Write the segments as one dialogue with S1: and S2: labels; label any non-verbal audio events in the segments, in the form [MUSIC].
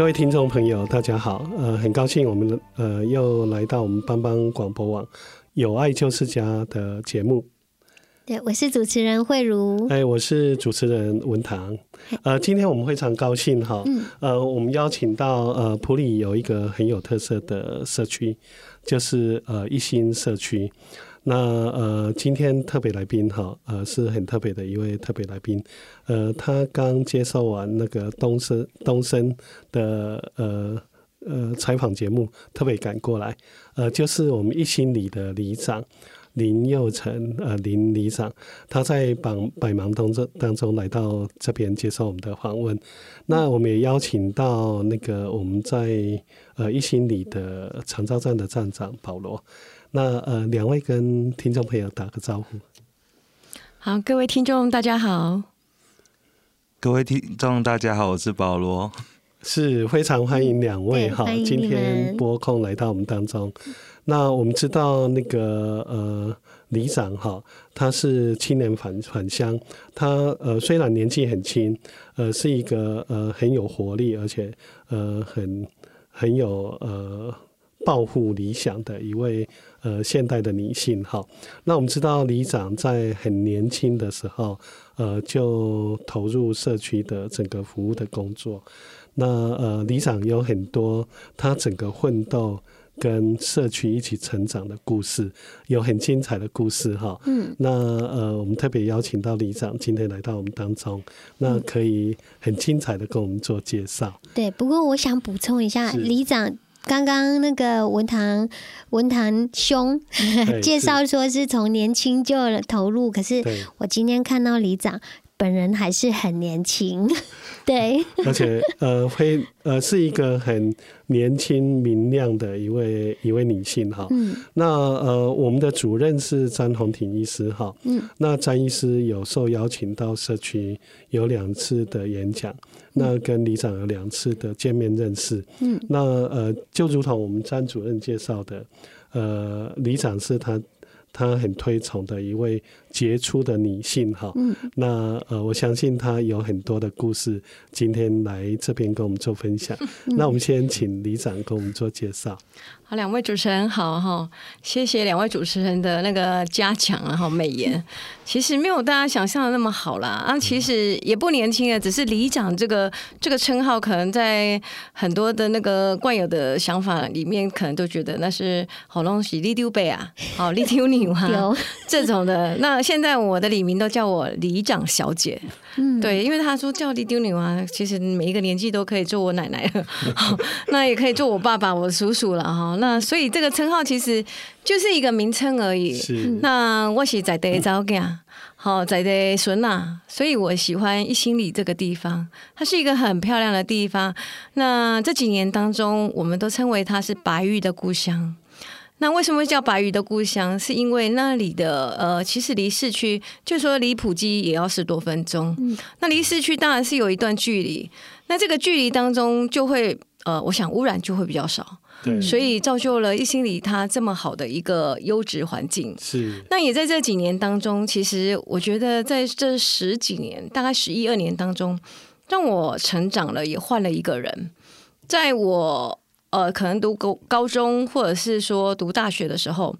S1: 各位听众朋友，大家好，呃，很高兴我们呃又来到我们帮帮广播网《有爱就是家》的节目。
S2: 对，我是主持人慧如。
S1: 哎，我是主持人文堂。呃，今天我们非常高兴哈，嗯、呃，我们邀请到呃普里有一个很有特色的社区，就是呃一心社区。那呃，今天特别来宾哈，呃，是很特别的一位特别来宾，呃，他刚接受完那个东森东森的呃呃采访节目，特别赶过来，呃，就是我们一心里的里长林佑成呃林里长，他在百百忙当中当中来到这边接受我们的访问，那我们也邀请到那个我们在呃一心里的长照站的站长保罗。那呃，两位跟听众朋友打个招呼。
S3: 好，各位听众大家好。
S4: 各位听众大家好，我是保罗，
S1: 是非常欢迎两位哈，今天拨空来到我们当中。那我们知道那个呃，李长哈，他是青年返返乡，他呃虽然年纪很轻，呃是一个呃很有活力，而且呃很很有呃抱负理想的一位。呃，现代的女性哈，那我们知道里长在很年轻的时候，呃，就投入社区的整个服务的工作。那呃，里长有很多他整个奋斗跟社区一起成长的故事，有很精彩的故事哈。嗯。那呃，我们特别邀请到里长今天来到我们当中，那可以很精彩的跟我们做介绍。
S2: 对，不过我想补充一下，里长。刚刚那个文堂文堂兄 [LAUGHS] [LAUGHS] 介绍说是从年轻就投入，可是我今天看到里长本人还是很年轻，[LAUGHS] 对，
S1: 而且呃会呃是一个很年轻明亮的一位一位女性哈。嗯，那呃我们的主任是詹弘廷医师哈。嗯，那詹医师有受邀请到社区有两次的演讲。那跟里长有两次的见面认识，嗯，那呃，就如同我们詹主任介绍的，呃，里长是他他很推崇的一位杰出的女性哈，嗯，那呃，我相信他有很多的故事，今天来这边跟我们做分享。嗯，那我们先请里长跟我们做介绍。
S3: 好，两位主持人好哈，谢谢两位主持人的那个嘉奖然后，美颜，[LAUGHS] 其实没有大家想象的那么好啦啊，其实也不年轻啊，只是里长这个这个称号，可能在很多的那个惯有的想法里面，可能都觉得那是好东西，里长伯啊，好里长女啊，[LAUGHS] 有。这种的。那现在我的李明都叫我里长小姐，嗯，对，因为他说叫里长女啊，其实每一个年纪都可以做我奶奶了，那也可以做我爸爸、我叔叔了哈。那所以这个称号其实就是一个名称而已。是。那我是在地早囝，好在地孙呐，所以我喜欢一心里这个地方，它是一个很漂亮的地方。那这几年当中，我们都称为它是白玉的故乡。那为什么叫白鱼的故乡？是因为那里的呃，其实离市区，就说离普基也要十多分钟。嗯。那离市区当然是有一段距离。那这个距离当中就会。呃，我想污染就会比较少。
S1: 对，
S3: 所以造就了一心里它这么好的一个优质环境。
S1: 是。
S3: 那也在这几年当中，其实我觉得在这十几年，大概十一二年当中，让我成长了，也换了一个人。在我呃，可能读高高中，或者是说读大学的时候。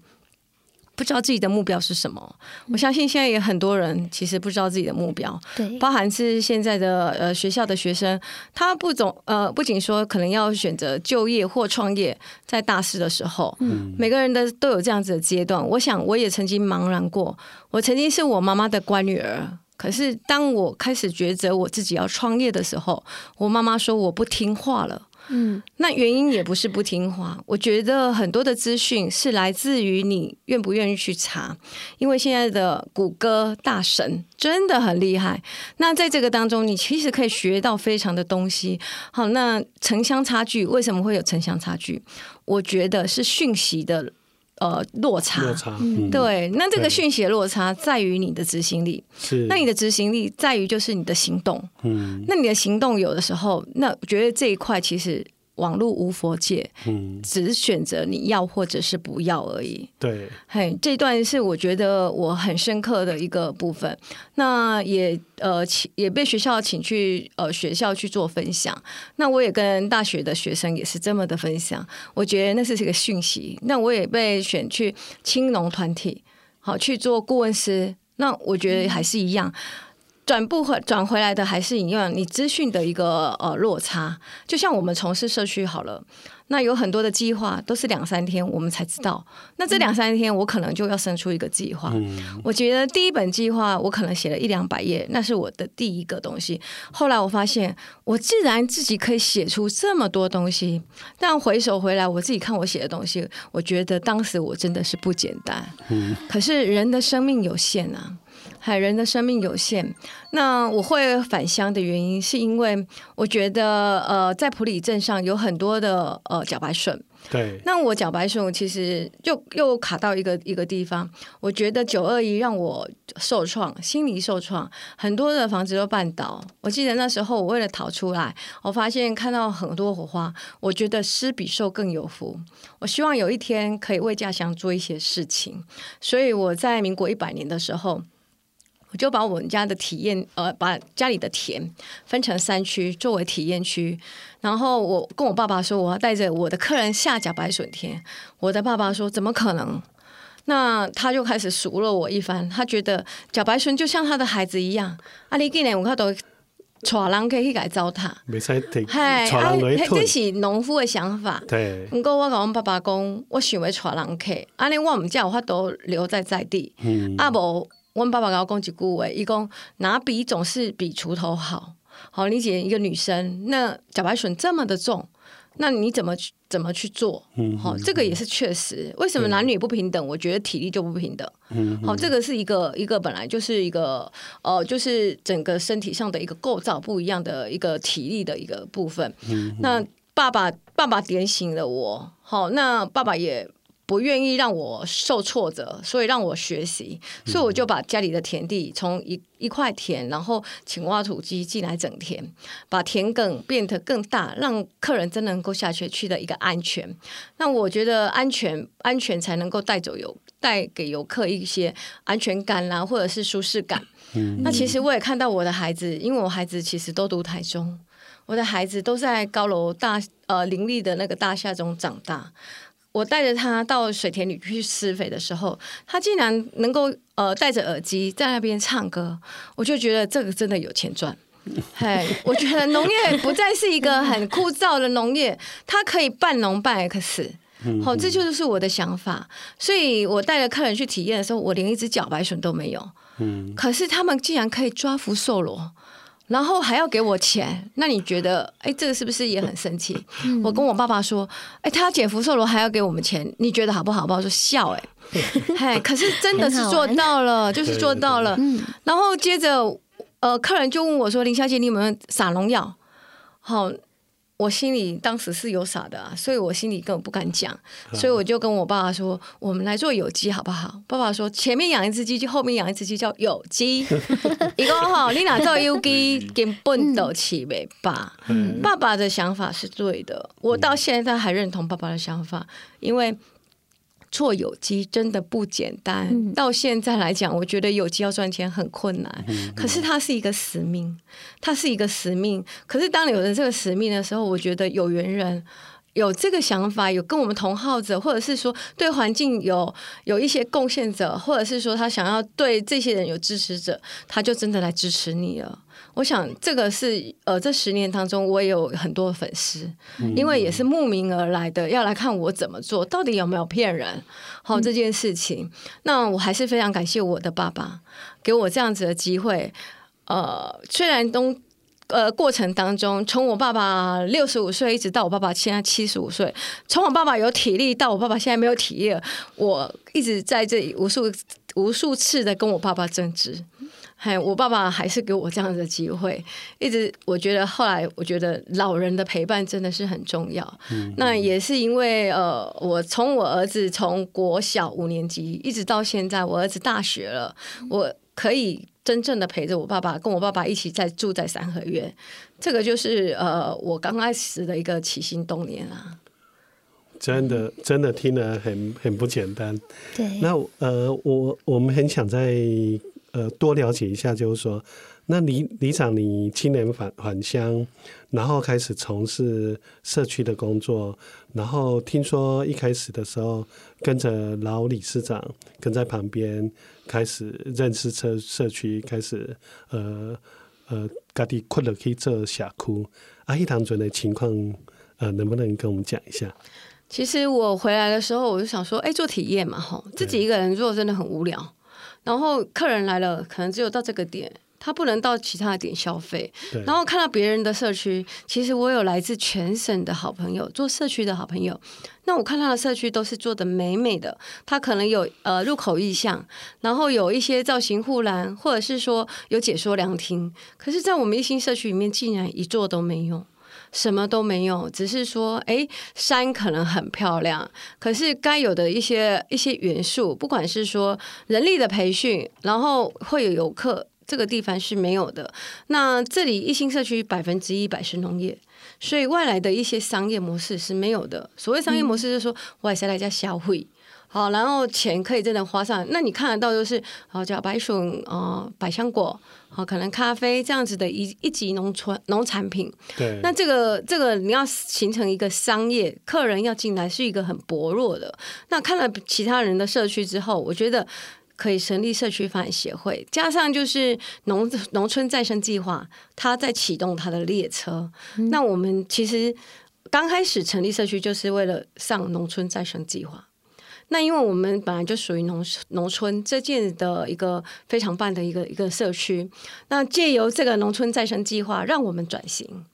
S3: 不知道自己的目标是什么，我相信现在也很多人其实不知道自己的目标，
S2: 对，
S3: 包含是现在的呃学校的学生，他不总呃不仅说可能要选择就业或创业，在大四的时候，嗯，每个人的都有这样子的阶段。我想我也曾经茫然过，我曾经是我妈妈的乖女儿，可是当我开始抉择我自己要创业的时候，我妈妈说我不听话了。嗯，那原因也不是不听话。我觉得很多的资讯是来自于你愿不愿意去查，因为现在的谷歌大神真的很厉害。那在这个当中，你其实可以学到非常的东西。好，那城乡差距为什么会有城乡差距？我觉得是讯息的。呃，落差，
S1: 落差，嗯，
S3: 对，那这个讯息的落差在于你的执行力，
S1: 是，
S3: 那你的执行力在于就是你的行动，
S1: 嗯，
S3: 那你的行动有的时候，那我觉得这一块其实。网络无佛界，
S1: 嗯，
S3: 只选择你要或者是不要而已。
S1: 对，
S3: 嘿，这段是我觉得我很深刻的一个部分。那也呃，请也被学校请去呃学校去做分享。那我也跟大学的学生也是这么的分享。我觉得那是一个讯息。那我也被选去青农团体，好去做顾问师。那我觉得还是一样。嗯转不回转回来的还是一样，你资讯的一个呃落差，就像我们从事社区好了，那有很多的计划都是两三天我们才知道，那这两三天我可能就要生出一个计划。
S1: 嗯、
S3: 我觉得第一本计划我可能写了一两百页，那是我的第一个东西。后来我发现我既然自己可以写出这么多东西，但回首回来我自己看我写的东西，我觉得当时我真的是不简单。
S1: 嗯、
S3: 可是人的生命有限啊。海人的生命有限，那我会返乡的原因是因为我觉得呃，在普里镇上有很多的呃茭白笋。
S1: 对。
S3: 那我茭白笋其实又又卡到一个一个地方，我觉得九二一让我受创，心理受创，很多的房子都绊倒。我记得那时候我为了逃出来，我发现看到很多火花，我觉得施比受更有福。我希望有一天可以为家乡做一些事情，所以我在民国一百年的时候。我就把我们家的体验，呃，把家里的田分成三区作为体验区，然后我跟我爸爸说，我要带着我的客人下茭白笋田。我的爸爸说，怎么可能？那他就开始数落我一番，他觉得茭白笋就像他的孩子一样。啊，你今年我看到带人可以去改糟蹋，
S1: 没使提，
S3: 哎，这是农夫的想法。
S1: 对，
S3: 不过我跟我爸爸讲，我想要带人去，啊，你我们家有法都留在在地，
S1: 嗯，
S3: 啊无。我爸爸跟我讲一句话，伊讲拿笔总是比锄头好。好理解一个女生，那茭白笋这么的重，那你怎么去怎么去做？
S1: 嗯，
S3: 好，这个也是确实。为什么男女不平等？我觉得体力就不平等。
S1: 嗯，
S3: 好，这个是一个一个本来就是一个呃，就是整个身体上的一个构造不一样的一个体力的一个部分。
S1: 嗯，
S3: 那爸爸爸爸点醒了我。好，那爸爸也。不愿意让我受挫折，所以让我学习，所以我就把家里的田地从一一块田，然后请挖土机进来整田，把田埂变得更大，让客人真能够下去去的一个安全。那我觉得安全安全才能够带走游带给游客一些安全感啦，或者是舒适感。
S1: 嗯。
S3: 那其实我也看到我的孩子，因为我孩子其实都读台中，我的孩子都在高楼大呃林立的那个大厦中长大。我带着他到水田里去施肥的时候，他竟然能够呃戴着耳机在那边唱歌，我就觉得这个真的有钱赚。嘿，我觉得农业不再是一个很枯燥的农业，它可以半农半 X。好，这就是我的想法。所以我带着客人去体验的时候，我连一只小白笋都没有。
S1: 嗯，
S3: 可是他们竟然可以抓福寿螺。然后还要给我钱，那你觉得，哎，这个是不是也很生气？嗯、我跟我爸爸说，哎，他捡福寿螺还要给我们钱，你觉得好不好？我爸爸说笑，哎，嘿，可是真的是做到了，就是做到了。然后接着，呃，客人就问我说：“林小姐，你有没有撒农药？”好，我心里当时是有傻的啊，所以我心里根本不敢讲，所以我就跟我爸爸说：“我们来做有机好不好？”爸爸说：“前面养一只鸡，就后面养一只鸡，叫有机。”一个哈，你哪做有机，根本都起尾巴。爸爸的想法是对的，我到现在还认同爸爸的想法，因为。做有机真的不简单，嗯、到现在来讲，我觉得有机要赚钱很困难。嗯、可是它是一个使命，它是一个使命。可是当你有了这个使命的时候，我觉得有缘人有这个想法，有跟我们同好者，或者是说对环境有有一些贡献者，或者是说他想要对这些人有支持者，他就真的来支持你了。我想这个是呃，这十年当中我也有很多粉丝，嗯、因为也是慕名而来的，要来看我怎么做，到底有没有骗人？好，这件事情，嗯、那我还是非常感谢我的爸爸给我这样子的机会。呃，虽然都呃过程当中，从我爸爸六十五岁一直到我爸爸现在七十五岁，从我爸爸有体力到我爸爸现在没有体力了，我一直在这里无数无数次的跟我爸爸争执。嘿，我爸爸还是给我这样的机会，一直我觉得后来我觉得老人的陪伴真的是很重要。嗯、那也是因为呃，我从我儿子从国小五年级一直到现在，我儿子大学了，我可以真正的陪着我爸爸，跟我爸爸一起在住在三合院，这个就是呃我刚开始的一个起心动念啊。
S1: 真的真的听了很很不简单。
S2: 对，
S1: 那呃我我们很想在。呃，多了解一下，就是说，那李李长，你青年返返乡，然后开始从事社区的工作，然后听说一开始的时候跟着老理事长跟在旁边，开始认识社社区，开始呃呃，家己困了可以做社区，阿一堂主任的情况，呃，能不能跟我们讲一下？
S3: 其实我回来的时候，我就想说，哎，做体验嘛，吼，自己一个人做真的很无聊。然后客人来了，可能只有到这个点，他不能到其他的点消费。然后看到别人的社区，其实我有来自全省的好朋友，做社区的好朋友。那我看他的社区都是做的美美的，他可能有呃入口意向，然后有一些造型护栏，或者是说有解说凉亭。可是，在我们一心社区里面，竟然一座都没有。什么都没有，只是说，哎，山可能很漂亮，可是该有的一些一些元素，不管是说人力的培训，然后会有游客，这个地方是没有的。那这里一心社区百分之一百是农业，所以外来的一些商业模式是没有的。所谓商业模式，就是说外来家消费。好，然后钱可以真的花上，那你看得到就是，好叫白笋啊、百香果，好可能咖啡这样子的一一级农村农产品。对，那这个这个你要形成一个商业，客人要进来是一个很薄弱的。那看了其他人的社区之后，我觉得可以成立社区发展协会，加上就是农农村再生计划，它在启动它的列车。嗯、那我们其实刚开始成立社区就是为了上农村再生计划。那因为我们本来就属于农农村这件的一个非常棒的一个一个社区，那借由这个农村再生计划，让我们转型。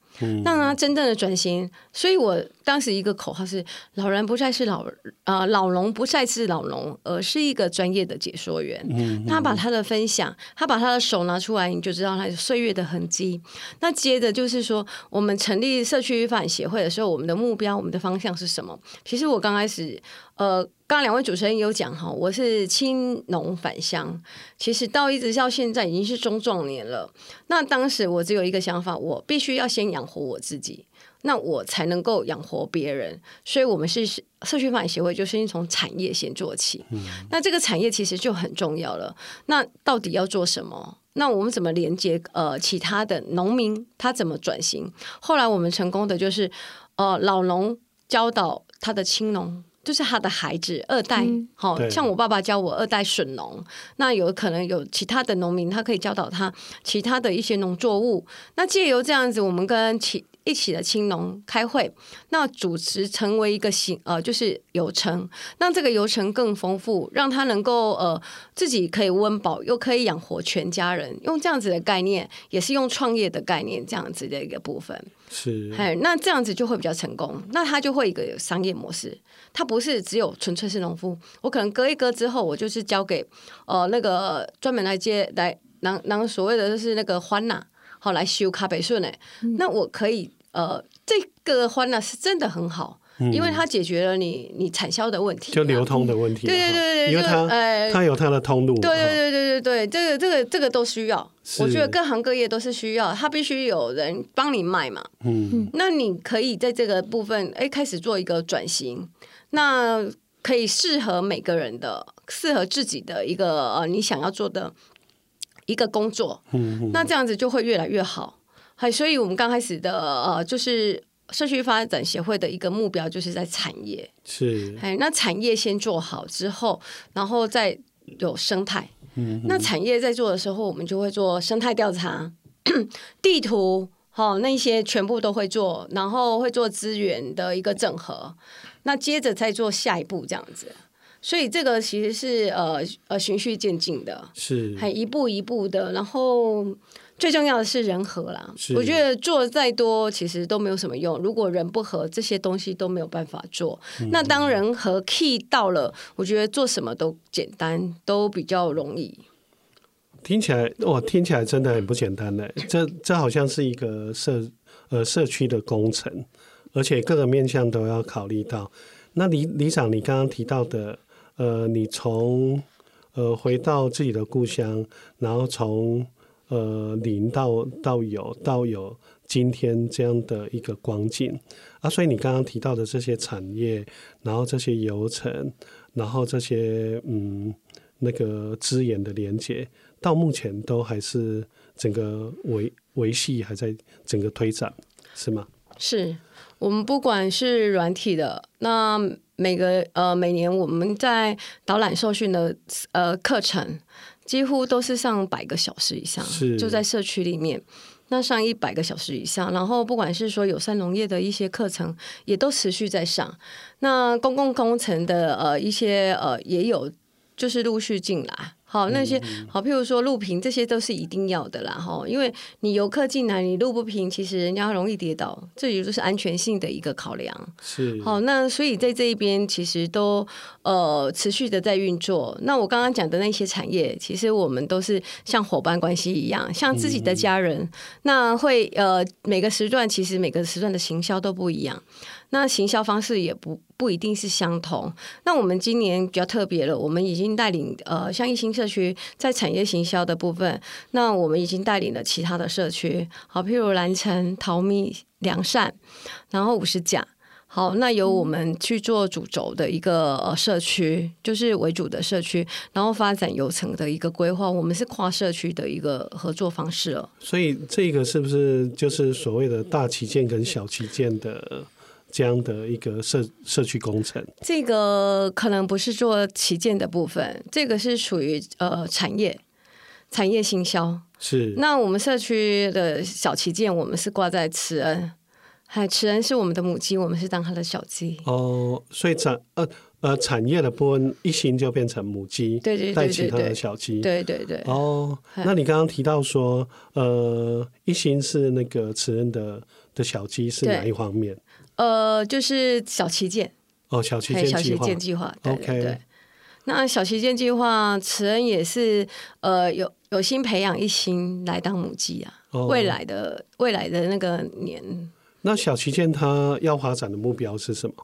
S3: 让它真正的转型，所以我当时一个口号是：老人不再是老啊、呃，老农不再是老农，而是一个专业的解说员。嗯，他把他的分享，他把他的手拿出来，你就知道他有岁月的痕迹。那接着就是说，我们成立社区发展协会的时候，我们的目标、我们的方向是什么？其实我刚开始，呃。刚刚两位主持人有讲哈，我是青农返乡，其实到一直到现在已经是中壮年了。那当时我只有一个想法，我必须要先养活我自己，那我才能够养活别人。所以，我们是社区发展协会，就是先从产业先做起。嗯、那这个产业其实就很重要了。那到底要做什么？那我们怎么连接呃其他的农民？他怎么转型？后来我们成功的就是呃老农教导他的青农。就是他的孩子二代，好、嗯、像我爸爸教我二代笋农，那有可能有其他的农民，他可以教导他其他的一些农作物。那借由这样子，我们跟其一起的青农开会，那主持成为一个行呃，就是游程，让这个游程更丰富，让他能够呃自己可以温饱，又可以养活全家人，用这样子的概念，也是用创业的概念这样子的一个部分。
S1: 是，
S3: 那这样子就会比较成功，那他就会一个有商业模式。他不是只有纯粹是农夫，我可能割一割之后，我就是交给呃那个专门来接来，然然后所谓的就是那个欢呐，好来修卡北顺呢。嗯、那我可以呃，这个欢乐是真的很好。因为它解决了你你产销的问题，
S1: 就流通的问题。
S3: 对对对对，
S1: 因为它呃，它有它的通路。
S3: 对对对对对对，这个这个这个都需要。我觉得各行各业都是需要，它必须有人帮你卖嘛。嗯，那你可以在这个部分哎开始做一个转型，那可以适合每个人的，适合自己的一个呃你想要做的一个工作。嗯，那这样子就会越来越好。还所以我们刚开始的呃就是。社区发展协会的一个目标就是在产业，
S1: 是，
S3: 哎，那产业先做好之后，然后再有生态。嗯，那产业在做的时候，我们就会做生态调查、[CLEARS THROAT] 地图，好，那些全部都会做，然后会做资源的一个整合。那接着再做下一步这样子，所以这个其实是呃呃循序渐进的，
S1: 是，
S3: 还一步一步的，然后。最重要的是人和啦，我觉得做再多其实都没有什么用。如果人不和，这些东西都没有办法做。嗯、那当人和 key 到了，我觉得做什么都简单，都比较容易。
S1: 听起来哇，听起来真的很不简单呢。这这好像是一个社呃社区的工程，而且各个面向都要考虑到。那李李长，你刚刚提到的呃，你从呃回到自己的故乡，然后从呃，零到到有到有今天这样的一个光景啊，所以你刚刚提到的这些产业，然后这些流程，然后这些嗯那个资源的连接，到目前都还是整个维维系还在整个推展，是吗？
S3: 是我们不管是软体的，那每个呃每年我们在导览受训的呃课程。几乎都是上百个小时以上，就在社区里面，那上一百个小时以上。然后不管是说友善农业的一些课程，也都持续在上。那公共工程的呃一些呃也有，就是陆续进来。好，那些好，譬如说录屏，这些都是一定要的啦，哈，因为你游客进来，你录不平，其实人家容易跌倒，这也就是安全性的一个考量。
S1: 是，
S3: 好，那所以在这一边其实都呃持续的在运作。那我刚刚讲的那些产业，其实我们都是像伙伴关系一样，像自己的家人。嗯、那会呃每个时段，其实每个时段的行销都不一样。那行销方式也不不一定是相同。那我们今年比较特别了，我们已经带领呃，像一心社区在产业行销的部分，那我们已经带领了其他的社区，好，譬如蓝城、淘米、良善，然后五十甲，好，那由我们去做主轴的一个社区，就是为主的社区，然后发展游程的一个规划，我们是跨社区的一个合作方式了。
S1: 所以这个是不是就是所谓的大旗舰跟小旗舰的？这样的一个社社区工程，
S3: 这个可能不是做旗舰的部分，这个是属于呃产业产业行销。
S1: 是。那
S3: 我们社区的小旗舰，我们是挂在慈恩，还慈恩是我们的母鸡，我们是当它的小鸡。
S1: 哦，所以产呃呃产业的部分一心就变成母鸡，
S3: 对对对，
S1: 带其他的小鸡，
S3: 对对对。
S1: 哦，那你刚刚提到说，呃，一心是那个慈恩的的小鸡是哪一方面？
S3: 呃，就是小旗舰
S1: 哦，小旗舰
S3: 小旗舰计划对，对。那小旗舰计划，慈恩也是呃有有心培养一心来当母鸡啊，哦、未来的未来的那个年。
S1: 那小旗舰它要发展的目标是什么？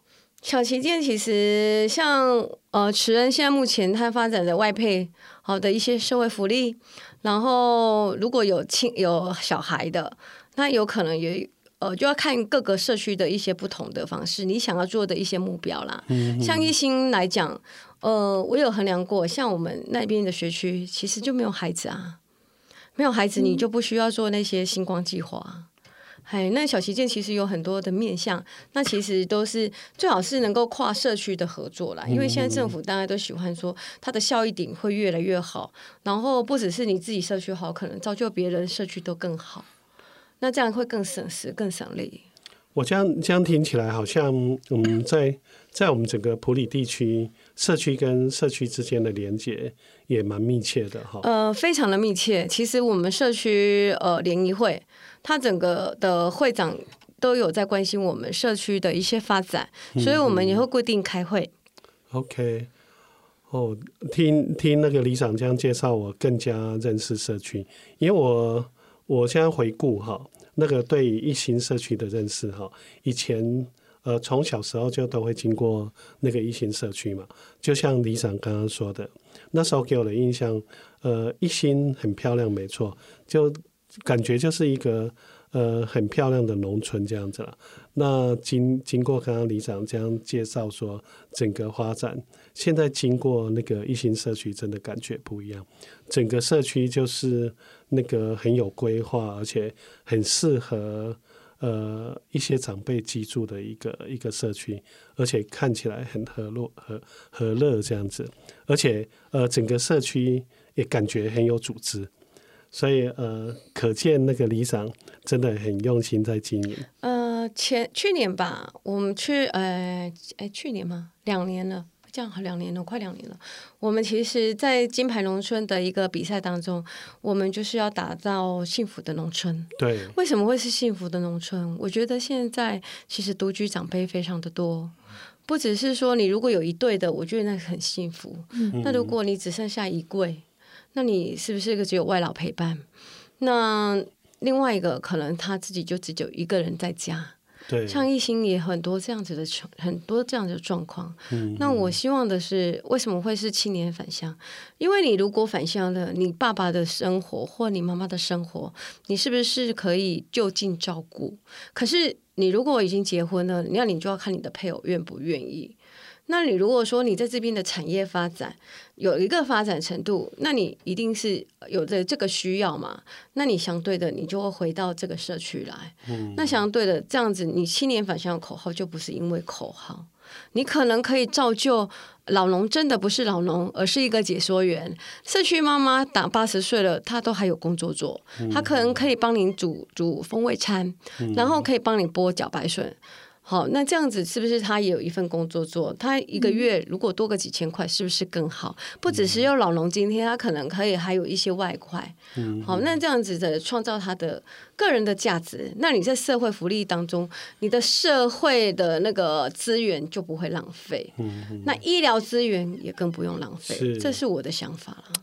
S3: 小旗舰其实像呃慈恩现在目前它发展的外配好的一些社会福利，然后如果有亲有小孩的，那有可能也。呃，就要看各个社区的一些不同的方式，你想要做的一些目标啦。嗯、像一心来讲，呃，我有衡量过，像我们那边的学区，其实就没有孩子啊，没有孩子，你就不需要做那些星光计划。哎、嗯，那小旗舰其实有很多的面向，那其实都是最好是能够跨社区的合作啦。因为现在政府大家都喜欢说，它的效益顶会越来越好，然后不只是你自己社区好，可能造就别人社区都更好。那这样会更省时、更省力。
S1: 我这样这样听起来，好像嗯，在在我们整个普里地区，社区跟社区之间的连接也蛮密切的哈。
S3: 呃，非常的密切。其实我们社区呃联谊会，它整个的会长都有在关心我们社区的一些发展，所以我们也会固定开会。
S1: 嗯、OK，哦，听听那个李长这样介绍，我更加认识社区，因为我。我现在回顾哈，那个对一心社区的认识哈，以前呃从小时候就都会经过那个一心社区嘛，就像李长刚刚说的，那时候给我的印象，呃一心很漂亮，没错，就感觉就是一个。呃，很漂亮的农村这样子了。那经经过刚刚李长这样介绍说，整个发展现在经过那个一心社区，真的感觉不一样。整个社区就是那个很有规划，而且很适合呃一些长辈居住的一个一个社区，而且看起来很和乐和和乐这样子。而且呃，整个社区也感觉很有组织。所以呃，可见那个里长真的很用心在经营。
S3: 呃，前去年吧，我们去呃，哎，去年吗？两年了，这样好两年了，快两年了。我们其实，在金牌农村的一个比赛当中，我们就是要打造幸福的农村。
S1: 对，
S3: 为什么会是幸福的农村？我觉得现在其实独居长辈非常的多，不只是说你如果有一对的，我觉得那很幸福。嗯，那如果你只剩下一柜。那你是不是一个只有外老陪伴？那另外一个可能他自己就只有一个人在家。
S1: 对，
S3: 像艺兴也很多这样子的很多这样子的状况。嗯，那我希望的是，为什么会是青年返乡？因为你如果返乡了，你爸爸的生活或你妈妈的生活，你是不是可以就近照顾？可是你如果已经结婚了，那你就要看你的配偶愿不愿意。那你如果说你在这边的产业发展有一个发展程度，那你一定是有着这个需要嘛？那你相对的，你就会回到这个社区来。嗯，那相对的这样子，你青年返乡的口号就不是因为口号，你可能可以造就老农真的不是老农，而是一个解说员。社区妈妈打八十岁了，她都还有工作做，她可能可以帮您煮煮风味餐，然后可以帮你剥茭白笋。好，那这样子是不是他也有一份工作做？他一个月如果多个几千块，是不是更好？不只是有老农津贴，他可能可以还有一些外快。嗯，好，那这样子的创造他的个人的价值，那你在社会福利当中，你的社会的那个资源就不会浪费。嗯，那医疗资源也更不用浪费。这是我的想法了。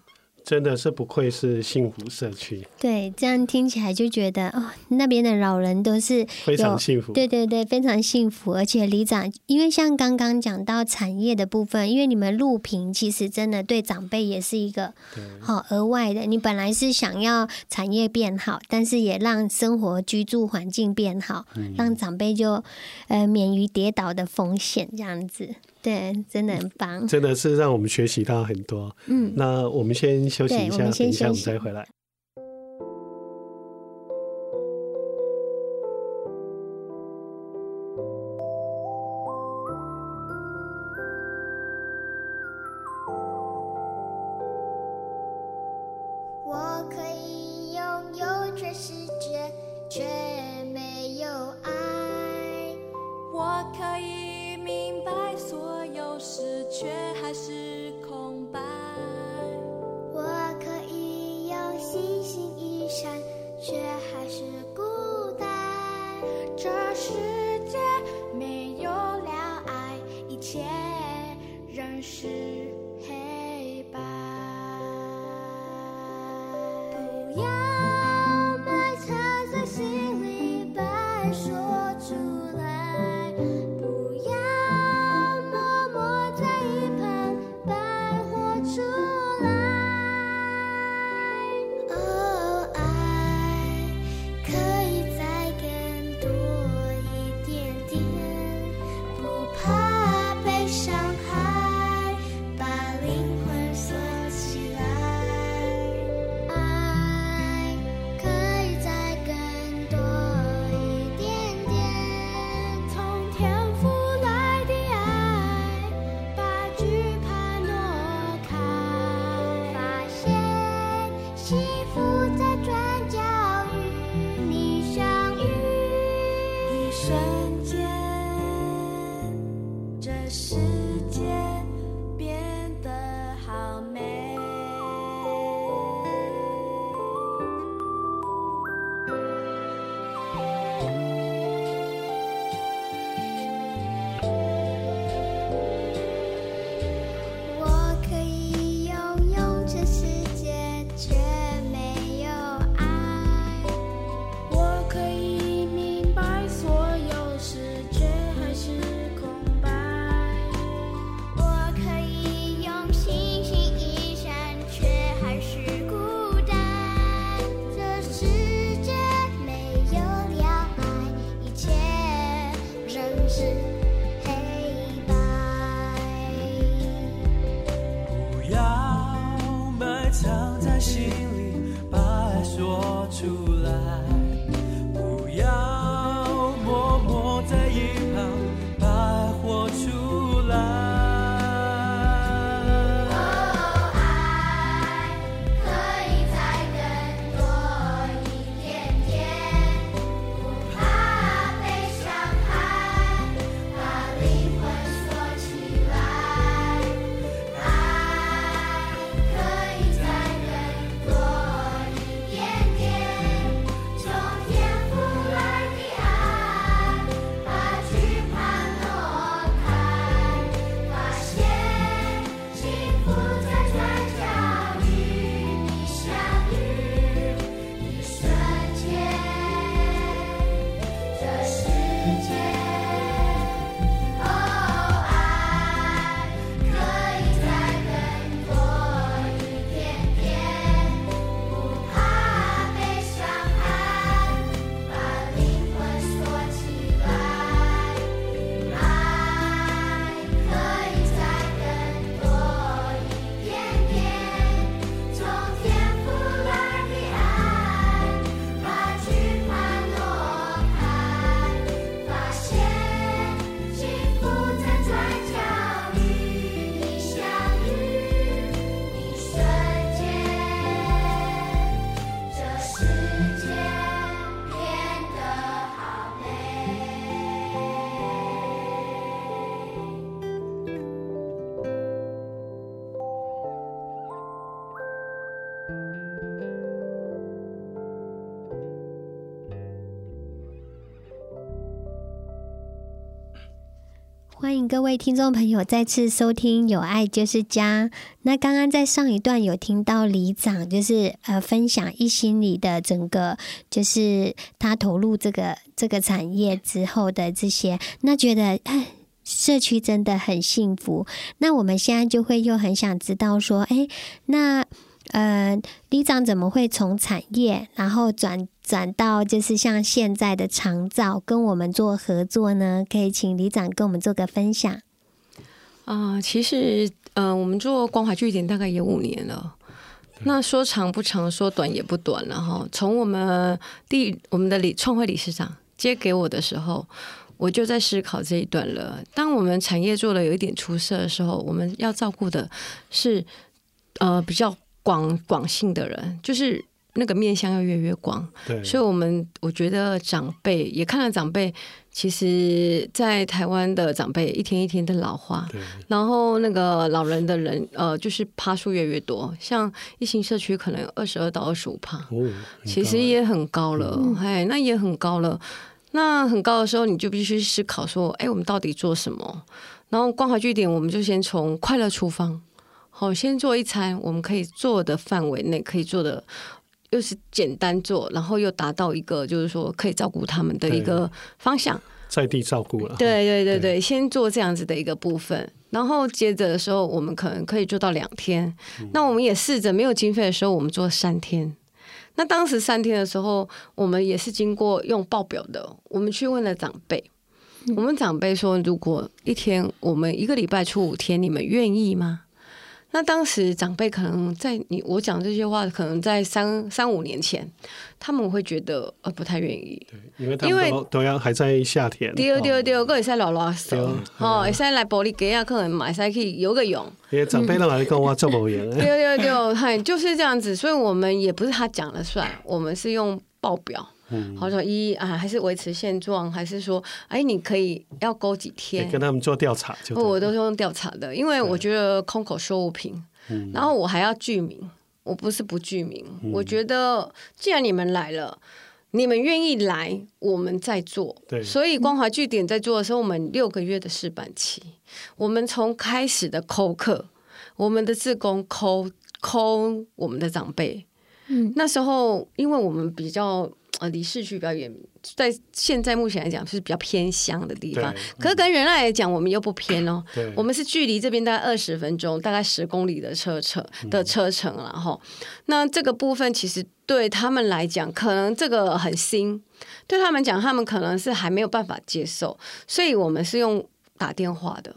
S1: 真的是不愧是幸福社区。
S2: 对，这样听起来就觉得哦，那边的老人都是
S1: 非常幸福。
S2: 对对对，非常幸福。而且里长，因为像刚刚讲到产业的部分，因为你们录屏，其实真的对长辈也是一个好额外的。你本来是想要产业变好，但是也让生活居住环境变好，嗯、让长辈就呃免于跌倒的风险，这样子。对，真的很棒，
S1: 真的是让我们学习到很多。嗯，那我们先休息一下，等一下我们再回
S5: 来。
S2: 欢迎各位听众朋友再次收听《有爱就是家》。那刚刚在上一段有听到里长就是呃分享一心里的整个，就是他投入这个这个产业之后的这些，那觉得哎，社区真的很幸福。那我们现在就会又很想知道说，哎，那呃里长怎么会从产业然后转？转到就是像现在的长照跟我们做合作呢，可以请李长跟我们做个分享。
S3: 啊、呃，其实，嗯、呃，我们做关怀据点大概也五年了。那说长不长，说短也不短了哈。从我们第我们的理创会理事长接给我的时候，我就在思考这一段了。当我们产业做的有一点出色的时候，我们要照顾的是呃比较广广性的人，就是。那个面向要越来越广，对，所以我们我觉得长辈也看了长辈，其实，在台湾的长辈一天一天的老化，对，然后那个老人的人呃，就是趴数越来越多，像一心社区可能有二十二到二十五趴，哦，其实也很高了，哎、嗯，那也很高了，那很高的时候，你就必须思考说，哎，我们到底做什么？然后关怀据点，我们就先从快乐厨房，好，先做一餐，我们可以做的范围内可以做的。又是简单做，然后又达到一个就是说可以照顾他们的一个方向，
S1: 在地照顾了。
S3: 对对对对，先做这样子的一个部分，然后接着的时候，我们可能可以做到两天。嗯、那我们也试着没有经费的时候，我们做三天。那当时三天的时候，我们也是经过用报表的，我们去问了长辈。嗯、我们长辈说，如果一天我们一个礼拜出五天，你们愿意吗？那当时长辈可能在你我讲这些话，可能在三三五年前，他们会觉得呃不太愿意，
S1: 对，因为他们都都要还在夏天，
S3: 对对对，个会使拉拉手，哦，会使来玻璃街啊，可能买使去游个泳。
S1: 因为长辈都来跟我做无用，
S3: 对对对，嗨，就是这样子，所以我们也不是他讲了算，我们是用报表。嗯，好说一啊，还是维持现状，还是说，哎，你可以要勾几天？
S1: 跟他们做调查就。
S3: 我都是用调查的，因为我觉得空口说无凭，然后我还要具名，我不是不具名。嗯、我觉得既然你们来了，你们愿意来，我们在做。对，所以光华据点在做的时候，我们六个月的试办期，我们从开始的扣客，我们的志工抠抠我们的长辈。嗯，那时候因为我们比较。呃，离市区比较远，在现在目前来讲是比较偏乡的地方。可是跟仁爱来讲，我们又不偏哦。我们是距离这边大概二十分钟，大概十公里的车程的车程，然后那这个部分其实对他们来讲，可能这个很新，对他们讲，他们可能是还没有办法接受。所以我们是用打电话的，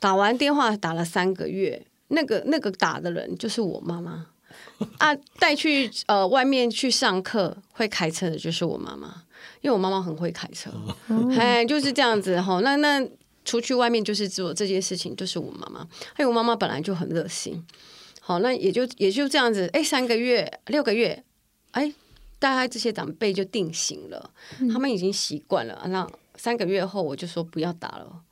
S3: 打完电话打了三个月，那个那个打的人就是我妈妈。啊，带去呃外面去上课会开车的就是我妈妈，因为我妈妈很会开车，哎、嗯，就是这样子哈。那那出去外面就是做这件事情，就是我妈妈，还有我妈妈本来就很热心，好，那也就也就这样子，哎，三个月六个月，哎，大概这些长辈就定型了，嗯、他们已经习惯了。那三个月后，我就说不要打了。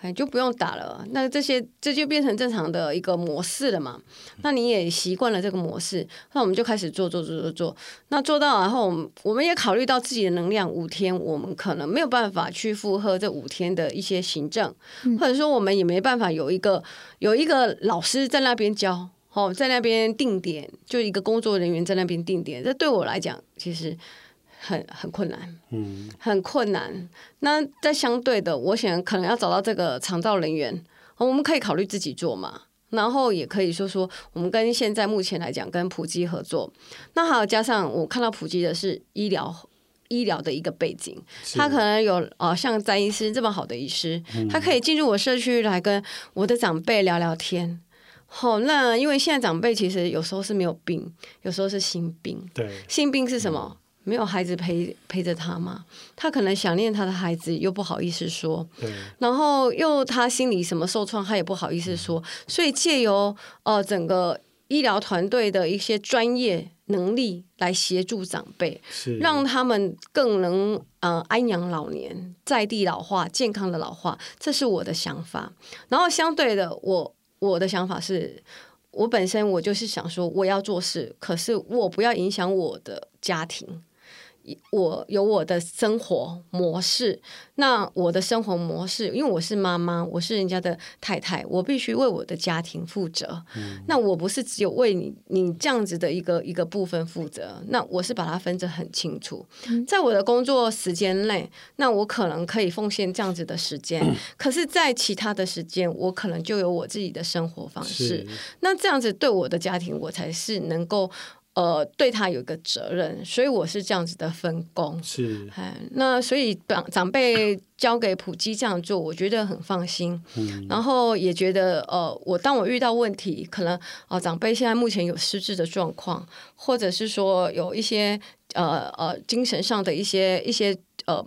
S3: 哎，就不用打了。那这些这就变成正常的一个模式了嘛？那你也习惯了这个模式，那我们就开始做做做做做。那做到然后，我们我们也考虑到自己的能量，五天我们可能没有办法去负荷这五天的一些行政，或者说我们也没办法有一个有一个老师在那边教，哦，在那边定点，就一个工作人员在那边定点。这对我来讲，其实。很很困难，嗯，很困难。那在相对的，我想可能要找到这个长照人员，我们可以考虑自己做嘛。然后也可以说说，我们跟现在目前来讲跟普及合作。那还有加上我看到普及的是医疗医疗的一个背景，他可能有啊、呃，像詹医师这么好的医师，他可以进入我社区来跟我的长辈聊聊天。好，那因为现在长辈其实有时候是没有病，有时候是心病。对，心病是什么？嗯没有孩子陪陪着他嘛，他可能想念他的孩子，又不好意思说，然后又他心里什么受创，他也不好意思说，嗯、所以借由呃整个医疗团队的一些专业能力来协助长辈，让他们更能呃安养老年，在地老化，健康的老化，这是我的想法。然后相对的，我我的想法是，我本身我就是想说我要做事，可是我不要影响我的家庭。我有我的生活模式，那我的生活模式，因为我是妈妈，我是人家的太太，我必须为我的家庭负责。嗯、那我不是只有为你你这样子的一个一个部分负责，那我是把它分得很清楚。嗯、在我的工作时间内，那我可能可以奉献这样子的时间，嗯、可是，在其他的时间，我可能就有我自己的生活方式。那这样子对我的家庭，我才是能够。呃，对他有一个责任，所以我是这样子的分工。
S1: 是，
S3: 那所以长长辈交给普基这样做，我觉得很放心。嗯，然后也觉得，呃，我当我遇到问题，可能啊、呃，长辈现在目前有失智的状况，或者是说有一些呃呃精神上的一些一些呃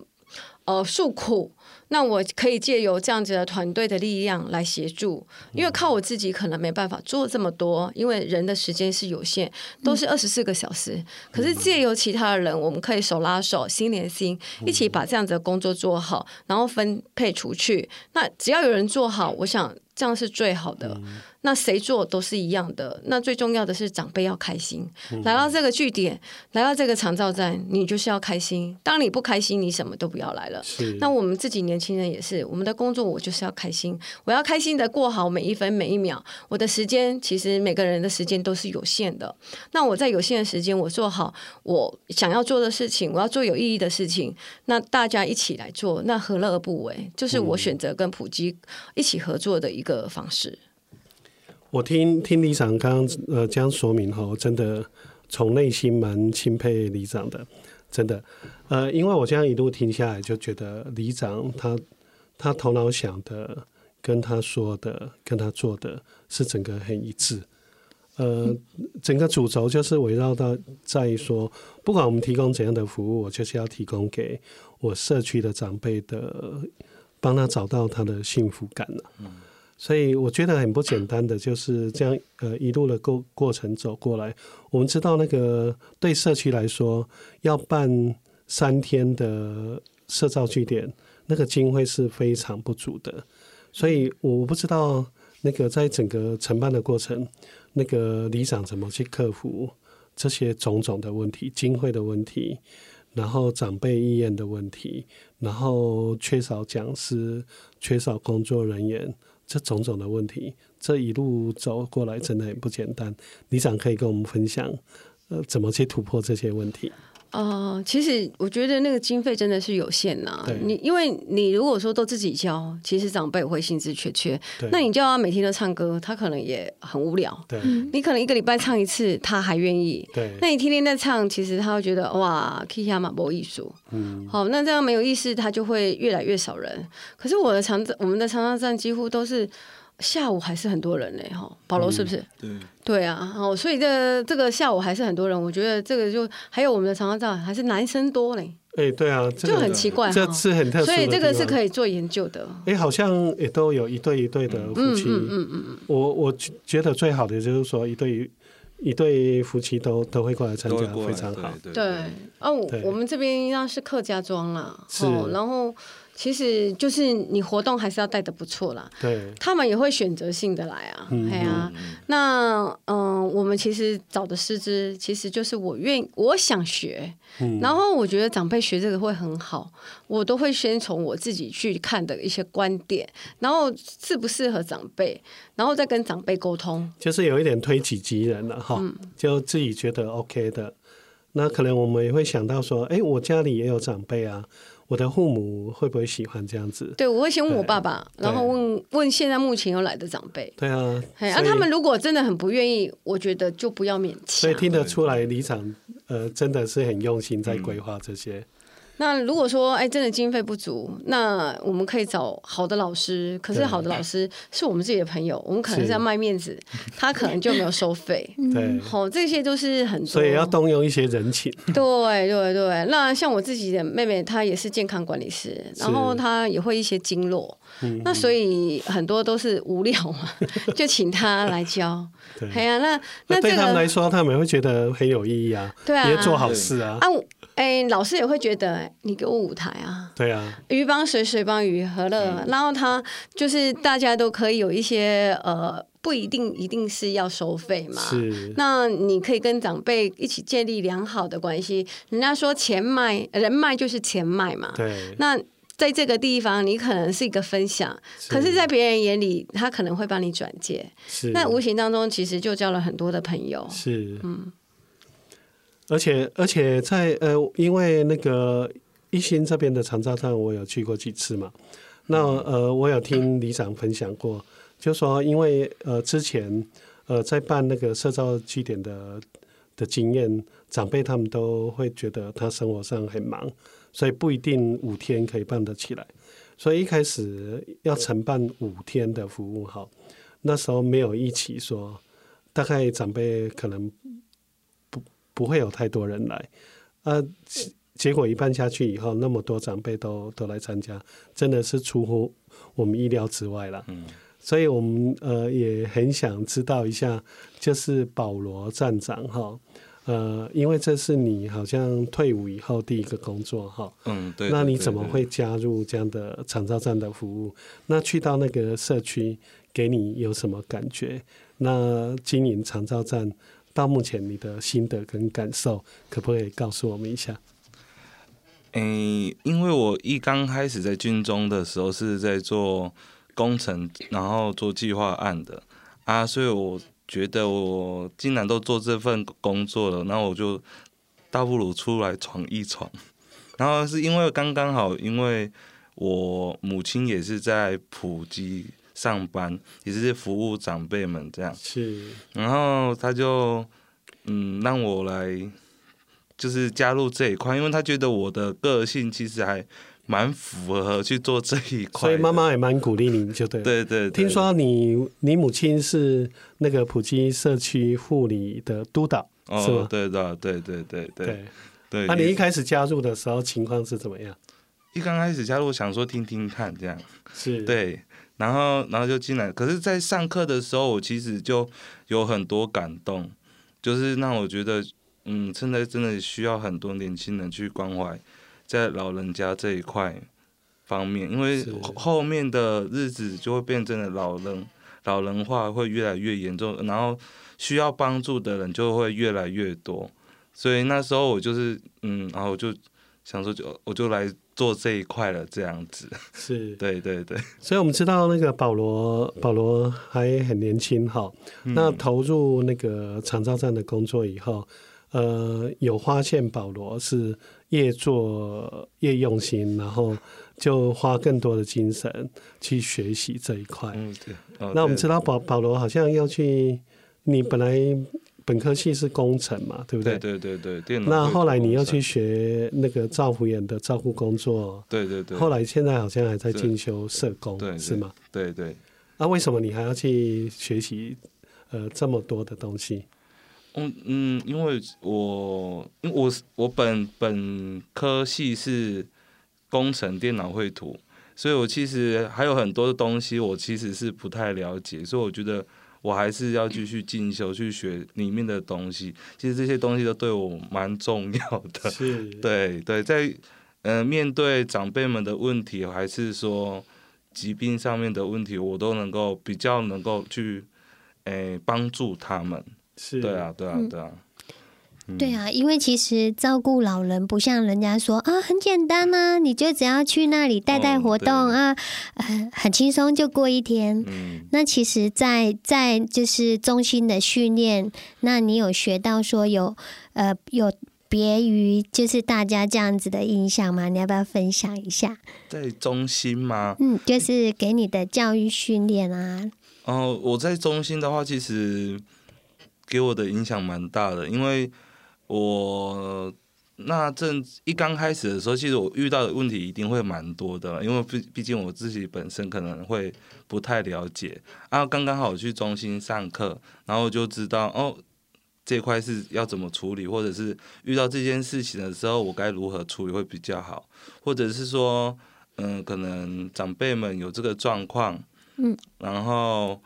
S3: 呃诉苦。那我可以借由这样子的团队的力量来协助，因为靠我自己可能没办法做这么多，因为人的时间是有限，都是二十四个小时。可是借由其他的人，我们可以手拉手、心连心，一起把这样子的工作做好，然后分配出去。那只要有人做好，我想这样是最好的。那谁做都是一样的。那最重要的是长辈要开心。来到这个据点，来到这个长照站，你就是要开心。当你不开心，你什么都不要来了。那我们自己年轻人也是，我们的工作我就是要开心，我要开心的过好每一分每一秒。我的时间其实每个人的时间都是有限的。那我在有限的时间，我做好我想要做的事情，我要做有意义的事情。那大家一起来做，那何乐而不为？就是我选择跟普及一起合作的一个方式。
S1: 我听听李长刚刚呃这样说明后，真的从内心蛮钦佩李长的，真的，呃，因为我这样一路听下来，就觉得李长他他头脑想的跟他说的跟他做的是整个很一致，呃，整个主轴就是围绕到在于说，不管我们提供怎样的服务，我就是要提供给我社区的长辈的，帮他找到他的幸福感了。所以我觉得很不简单的就是这样，呃，一路的过过程走过来，我们知道那个对社区来说，要办三天的社造据点，那个经费是非常不足的。所以我不知道那个在整个承办的过程，那个里长怎么去克服这些种种的问题，经费的问题，然后长辈意愿的问题，然后缺少讲师，缺少工作人员。这种种的问题，这一路走过来真的很不简单。李长可以跟我们分享，呃，怎么去突破这些问题？
S3: 呃，其实我觉得那个经费真的是有限呐、啊。你因为你如果说都自己教，其实长辈会兴致缺缺。对那你叫他每天都唱歌，他可能也很无聊。对你可能一个礼拜唱一次，他还愿意。对那你天天在唱，其实他会觉得哇，K 下马博艺术。嗯。好，那这样没有意思，他就会越来越少人。可是我的长我们的长沙站几乎都是。下午还是很多人呢，哈，保罗是不是？
S4: 嗯、
S3: 对对啊，哦，所以这这个下午还是很多人，我觉得这个就还有我们的长照站还是男生多嘞。
S1: 哎、欸，对啊，
S3: 就很奇怪，
S1: 这是很特殊，
S3: 所以这个是可以做研究的。
S1: 哎、欸，好像也都有一对一对的夫妻，嗯嗯嗯，我我觉得最好的就是说一对一对夫妻都都会过来参加，非常好。
S3: 对，对，哦，我们这边应该是客家庄啦，是，然后。其实就是你活动还是要带的不错啦，对，他们也会选择性的来啊，嗯、啊，那嗯、呃，我们其实找的师资其实就是我愿我想学，嗯、然后我觉得长辈学这个会很好，我都会先从我自己去看的一些观点，然后适不适合长辈，然后再跟长辈沟通，
S1: 就是有一点推己及人了哈，嗯、就自己觉得 OK 的，那可能我们也会想到说，哎，我家里也有长辈啊。我的父母会不会喜欢这样子？
S3: 对，我会先问我爸爸，然后问问现在目前有来的长辈。
S1: 对啊，
S3: 那、啊、他们如果真的很不愿意，我觉得就不要勉强。
S1: 所以听得出来，李长呃真的是很用心在规划这些。嗯
S3: 那如果说哎，真的经费不足，那我们可以找好的老师。可是好的老师是我们自己的朋友，我们可能是要卖面子，[LAUGHS] 他可能就没有收费。[LAUGHS] 对，好，这些都是很多，
S1: 所以要动用一些人情。[LAUGHS]
S3: 对对对，那像我自己的妹妹，她也是健康管理师，然后她也会一些经络，是那所以很多都是无聊嘛，就请她来教。对，哎呀，那那、这个、
S1: 对他们来说，他们会觉得很有意义啊，对啊，也做好事啊。啊
S3: 哎，老师也会觉得你给我舞台啊，
S1: 对啊，
S3: 鱼帮水，水帮鱼，何乐？嗯、然后他就是大家都可以有一些呃，不一定一定是要收费嘛。是，那你可以跟长辈一起建立良好的关系。人家说钱脉人脉就是钱脉嘛。对。那在这个地方，你可能是一个分享，是，可是，在别人眼里，他可能会帮你转介。是。那无形当中，其实就交了很多的朋友。是。嗯。
S1: 而且而且在呃，因为那个一心这边的长照站，我有去过几次嘛。那呃，我有听里长分享过，就说因为呃之前呃在办那个社造据点的的经验，长辈他们都会觉得他生活上很忙，所以不一定五天可以办得起来。所以一开始要承办五天的服务，好，那时候没有一起说，大概长辈可能。不会有太多人来，呃，结果一办下去以后，那么多长辈都都来参加，真的是出乎我们意料之外了。嗯，所以我们呃也很想知道一下，就是保罗站长哈，呃，因为这是你好像退伍以后第一个工作哈，嗯，对，那你怎么会加入这样的长照站的服务？那去到那个社区，给你有什么感觉？那经营长照站。到目前你的心得跟感受，可不可以告诉我们一下？
S4: 诶、因为我一刚开始在军中的时候是在做工程，然后做计划案的啊，所以我觉得我既然都做这份工作了，那我就倒不如出来闯一闯。然后是因为刚刚好，因为我母亲也是在普及。上班也是服务长辈们这样，是，然后他就嗯让我来，就是加入这一块，因为他觉得我的个性其实还蛮符合去做这一块，
S1: 所以妈妈也蛮鼓励你，就对，
S4: 对，对对。
S1: 听说你你母亲是那个普及社区护理的督导，哦、是吗？
S4: 对的，对对对对对。
S1: 对，那你一开始加入的时候情况是怎么样？
S4: 一刚开始加入，想说听听看这样，是对。然后，然后就进来。可是，在上课的时候，我其实就有很多感动，就是让我觉得，嗯，现在真的需要很多年轻人去关怀在老人家这一块方面，因为后面的日子就会变成了老人老人化会越来越严重，然后需要帮助的人就会越来越多。所以那时候我就是，嗯，然后我就想说就，就我就来。做这一块了，这样子是，[LAUGHS] 对对对。
S1: 所以我们知道那个保罗，保罗还很年轻哈。那投入那个长照站的工作以后，呃，有发现保罗是越做越用心，然后就花更多的精神去学习这一块。嗯，对。那我们知道保保罗好像要去，你本来。本科系是工程嘛，对不对？
S4: 对对对对。
S1: 那后来你要去学那个照护员的照顾工作，
S4: 对对对。
S1: 后来现在好像还在进修社工，对是吗？
S4: 对对。
S1: 那为什么你还要去学习呃这么多的东西？
S4: 嗯嗯，因为我因为我我本本科系是工程电脑绘图，所以我其实还有很多的东西我其实是不太了解，所以我觉得。我还是要继续进修，去学里面的东西。其实这些东西都对我蛮重要的。是，对对，在嗯、呃、面对长辈们的问题，还是说疾病上面的问题，我都能够比较能够去诶帮助他们。是，对啊，对啊，对啊。嗯
S2: 对啊，因为其实照顾老人不像人家说啊，很简单啊，你就只要去那里带带活动啊，呃，很轻松就过一天。嗯，那其实在，在在就是中心的训练，那你有学到说有呃有别于就是大家这样子的印象吗？你要不要分享一下？
S4: 在中心吗？
S2: 嗯，就是给你的教育训练啊。
S4: 哦，我在中心的话，其实给我的影响蛮大的，因为。我那阵一刚开始的时候，其实我遇到的问题一定会蛮多的，因为毕毕竟我自己本身可能会不太了解。然后刚刚好去中心上课，然后就知道哦，这块是要怎么处理，或者是遇到这件事情的时候，我该如何处理会比较好，或者是说，嗯，可能长辈们有这个状况，嗯，然后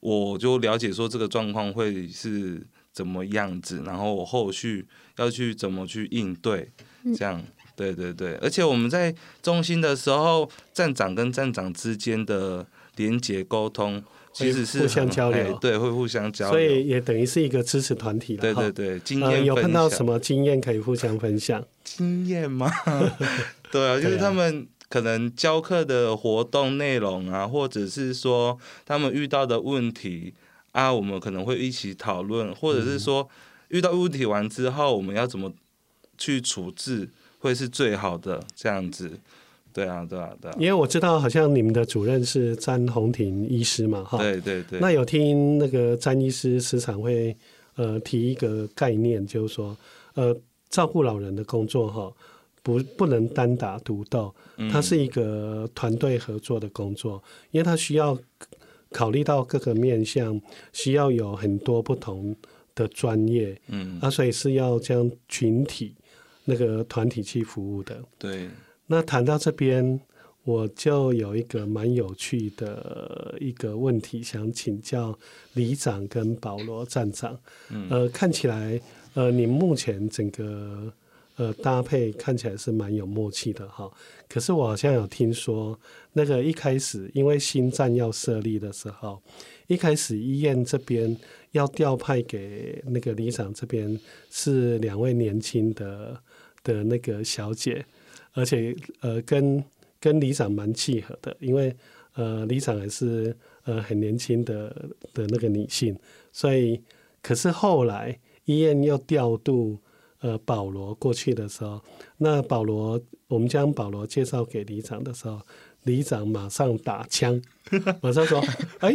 S4: 我就了解说这个状况会是。怎么样子？然后我后续要去怎么去应对？这样，对对对，而且我们在中心的时候，站长跟站长之间的连结沟通，其实是
S1: 互相交流，
S4: 对，会互相交流，
S1: 所以也等于是一个支持团体了。
S4: 对对对，经验、
S1: 呃、有碰到什么经验可以互相分享？
S4: 经验吗？[LAUGHS] 对啊，就是他们可能教课的活动内容啊，或者是说他们遇到的问题啊，我们可能会一起讨论，或者是说遇到问题完之后，我们要怎么去处置，会是最好的这样子。对啊，对啊，对啊。因
S1: 为我知道，好像你们的主任是詹红廷医师嘛，哈。
S4: 对对对。
S1: 那有听那个詹医师时常会呃提一个概念，就是说呃照顾老人的工作哈，不不能单打独斗，它是一个团队合作的工作，嗯、因为它需要考虑到各个面向，需要有很多不同的专业，嗯，啊，所以是要将群体那个团体去服务的，
S4: 对。
S1: 那谈到这边，我就有一个蛮有趣的一个问题想请教李长跟保罗站长。嗯，呃，看起来，呃，你目前整个呃搭配看起来是蛮有默契的哈。可是我好像有听说，那个一开始因为新站要设立的时候，一开始医院这边要调派给那个里长这边是两位年轻的的那个小姐。而且呃，跟跟里长蛮契合的，因为呃，里长也是呃很年轻的的那个女性，所以可是后来医院又调度呃保罗过去的时候，那保罗我们将保罗介绍给里长的时候，里长马上打枪，[LAUGHS] 马上说：“哎，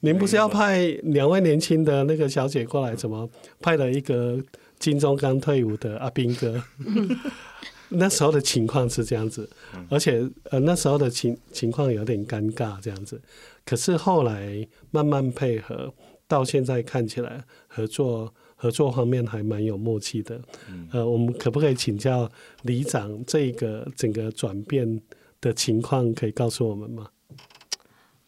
S1: 您不是要派两位年轻的那个小姐过来，怎么派了一个金钟刚退伍的阿兵哥？” [LAUGHS] 那时候的情况是这样子，而且呃那时候的情情况有点尴尬这样子，可是后来慢慢配合，到现在看起来合作合作方面还蛮有默契的。呃，我们可不可以请教里长这个整个转变的情况，可以告诉我们吗？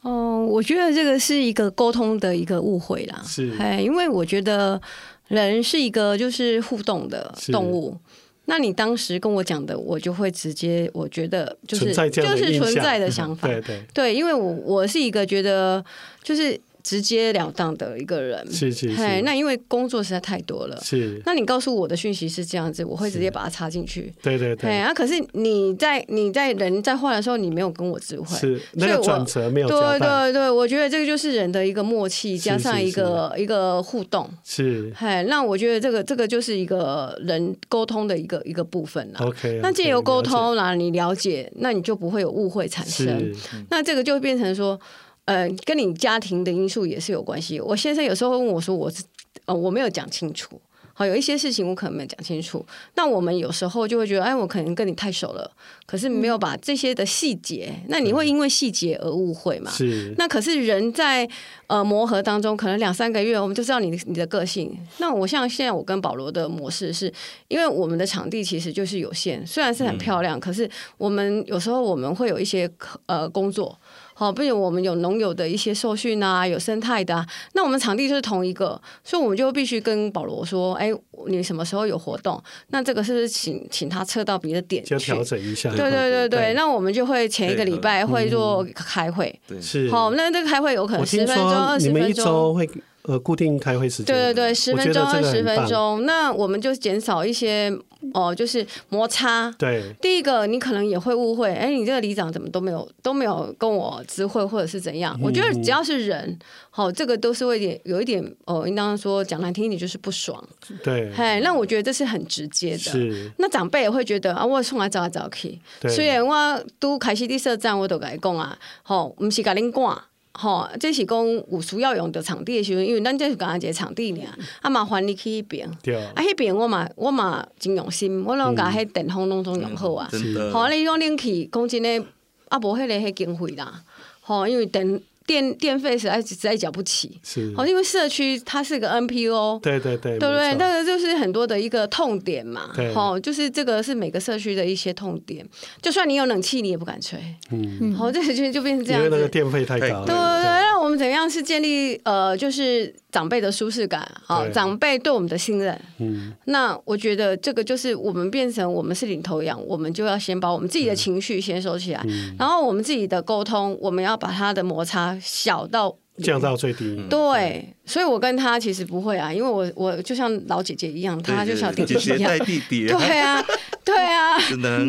S3: 哦，我觉得这个是一个沟通的一个误会啦，
S1: 是，
S3: 哎，因为我觉得人是一个就是互动的动物。那你当时跟我讲的，我就会直接，我觉得就是就是存在的 [LAUGHS] 想法，
S1: 对对
S3: 对，因为我我是一个觉得就是。直截了当的一个人，
S1: 是是是。
S3: 那因为工作实在太多了，
S1: 是。
S3: 那你告诉我的讯息是这样子，我会直接把它插进去。
S1: 对对对。
S3: 啊，可是你在你在人在换的时候，你没有跟我知会，
S1: 是那个转折没有。
S3: 对对对，我觉得这个就是人的一个默契，加上一个一个互动。
S1: 是。
S3: 嘿，那我觉得这个这个就是一个人沟通的一个一个部分了。
S1: OK。
S3: 那借由沟通啦，你了解，那你就不会有误会产生。那这个就变成说。呃，跟你家庭的因素也是有关系。我先生有时候会问我说：“我是呃，我没有讲清楚，好，有一些事情我可能没有讲清楚。那我们有时候就会觉得，哎，我可能跟你太熟了，可是没有把这些的细节，那你会因为细节而误会嘛？
S1: 是。
S3: 那可是人在呃磨合当中，可能两三个月，我们就知道你你的个性。那我像现在我跟保罗的模式是，因为我们的场地其实就是有限，虽然是很漂亮，嗯、可是我们有时候我们会有一些呃工作。好，比如我们有农友的一些受训啊，有生态的啊，那我们场地就是同一个，所以我们就必须跟保罗说，哎，你什么时候有活动？那这个是不是请请他撤到别的点去
S1: 调整一下？
S3: 对对对对，对，那我们就会前一个礼拜会做开会，
S1: 对，是。
S3: 好，那这个开会有可能十分钟、二十分钟。
S1: 呃，固定开会时间。
S3: 对对对，十分钟、二十分钟，那我们就减少一些哦、呃，就是摩擦。
S1: 对。
S3: 第一个，你可能也会误会，哎，你这个里长怎么都没有都没有跟我知会，或者是怎样？嗯、我觉得只要是人，好、哦，这个都是会有点有一点哦，应当说讲难听一点就是不爽。
S1: 对。
S3: 哎，那我觉得这是很直接的。
S1: 是。
S3: 那长辈也会觉得啊，我送来找来找去，虽然我都开始第社站，我都跟你讲啊，好、哦，不是给恁赶。吼，这是讲有需要用的场地的时候，因为咱这是讲一个场地尔，啊麻烦你去迄边，啊迄边我嘛我嘛真用心，我拢甲迄电风拢总用好啊，好，你讲恁去讲真诶，啊无迄个迄经费啦，吼，因为电。电电费实在实在缴不起，
S1: 是。
S3: 好，因为社区它是个 NPO，
S1: 对对对，
S3: 对不对？那个就是很多的一个痛点嘛，好，就是这个是每个社区的一些痛点。就算你有冷气，你也不敢吹，嗯，好，这个就就变成这样，
S1: 因为那个电费太高了。
S3: 对对对，那那我们怎样是建立呃，就是长辈的舒适感啊？长辈对我们的信任。嗯，那我觉得这个就是我们变成我们是领头羊，我们就要先把我们自己的情绪先收起来，嗯、然后我们自己的沟通，我们要把它的摩擦小到
S1: 降到最低。
S3: 对，所以我跟他其实不会啊，因为我我就像老姐姐一样，他就像弟弟一样，
S4: 姐姐带弟弟。
S3: 对啊。对啊，